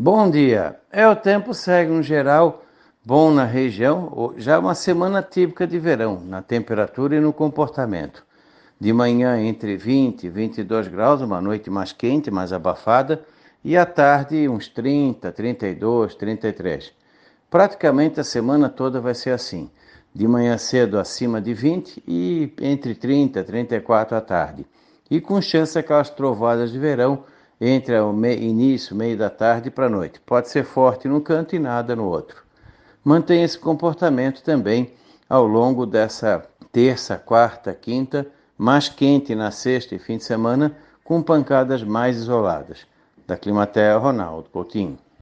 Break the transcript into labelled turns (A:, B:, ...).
A: Bom dia. É o tempo segue um geral bom na região, já uma semana típica de verão, na temperatura e no comportamento. De manhã entre 20 e 22 graus, uma noite mais quente, mais abafada, e à tarde uns 30, 32, 33. Praticamente a semana toda vai ser assim. De manhã cedo acima de 20 e entre 30 e 34 à tarde. E com chance aquelas trovadas de verão entre o início, meio da tarde para a noite. Pode ser forte num canto e nada no outro. Mantenha esse comportamento também ao longo dessa terça, quarta, quinta, mais quente na sexta e fim de semana, com pancadas mais isoladas. Da Climatea, Ronaldo Coutinho.